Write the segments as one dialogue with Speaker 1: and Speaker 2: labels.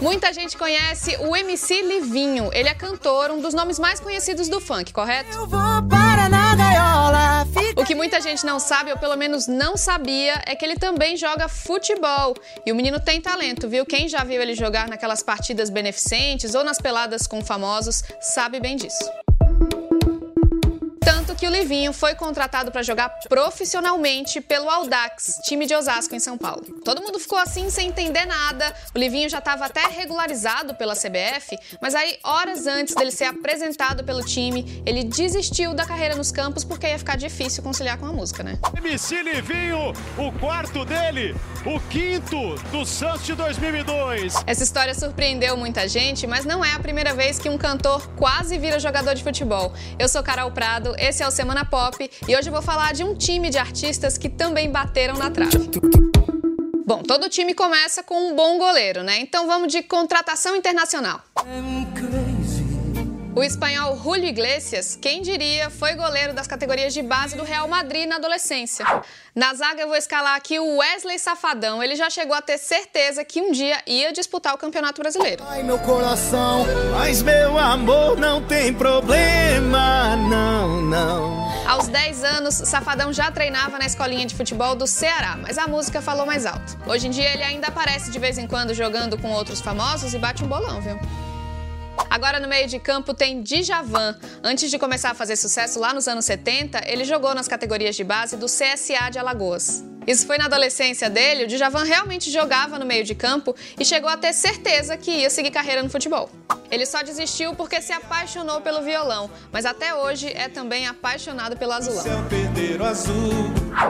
Speaker 1: Muita gente conhece o MC Livinho. Ele é cantor, um dos nomes mais conhecidos do funk, correto?
Speaker 2: Eu vou para na gaiola. Fica
Speaker 1: O que muita gente não sabe, ou pelo menos não sabia, é que ele também joga futebol. E o menino tem talento, viu? Quem já viu ele jogar naquelas partidas beneficentes ou nas peladas com famosos sabe bem disso. Que o Livinho foi contratado para jogar profissionalmente pelo Audax, time de Osasco em São Paulo. Todo mundo ficou assim sem entender nada. O Livinho já estava até regularizado pela CBF, mas aí horas antes dele ser apresentado pelo time, ele desistiu da carreira nos campos porque ia ficar difícil conciliar com a música, né?
Speaker 3: MC Livinho, o quarto dele, o quinto do Santos de 2002.
Speaker 1: Essa história surpreendeu muita gente, mas não é a primeira vez que um cantor quase vira jogador de futebol. Eu sou Carol Prado, esse é o Semana Pop e hoje eu vou falar de um time de artistas que também bateram na trave. Bom, todo time começa com um bom goleiro, né? Então vamos de contratação internacional. O espanhol Julio Iglesias, quem diria, foi goleiro das categorias de base do Real Madrid na adolescência. Na zaga eu vou escalar aqui o Wesley Safadão. Ele já chegou a ter certeza que um dia ia disputar o Campeonato Brasileiro.
Speaker 2: Ai, meu coração. Mas meu amor não tem problema, não, não.
Speaker 1: Aos 10 anos, Safadão já treinava na escolinha de futebol do Ceará, mas a música falou mais alto. Hoje em dia ele ainda aparece de vez em quando jogando com outros famosos e bate um bolão, viu? Agora no meio de campo tem Djavan. Antes de começar a fazer sucesso lá nos anos 70, ele jogou nas categorias de base do CSA de Alagoas. Isso foi na adolescência dele, o Djavan realmente jogava no meio de campo e chegou a ter certeza que ia seguir carreira no futebol. Ele só desistiu porque se apaixonou pelo violão, mas até hoje é também apaixonado pelo azulão.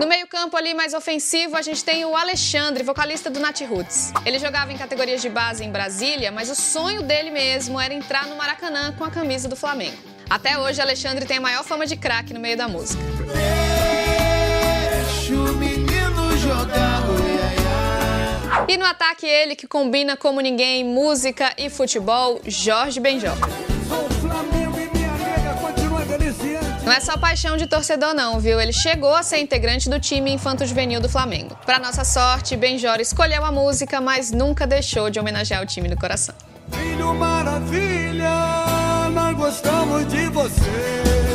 Speaker 1: No meio-campo ali mais ofensivo, a gente tem o Alexandre, vocalista do Nat Roots. Ele jogava em categorias de base em Brasília, mas o sonho dele mesmo era entrar no Maracanã com a camisa do Flamengo. Até hoje, Alexandre tem a maior fama de craque no meio da música. E no ataque, ele que combina como ninguém música e futebol, Jorge Benjó. Não é só paixão de torcedor não, viu? Ele chegou a ser integrante do time infanto-juvenil do Flamengo. Para nossa sorte, Benjor escolheu a música, mas nunca deixou de homenagear o time do coração.
Speaker 2: Filho maravilha, nós gostamos de você.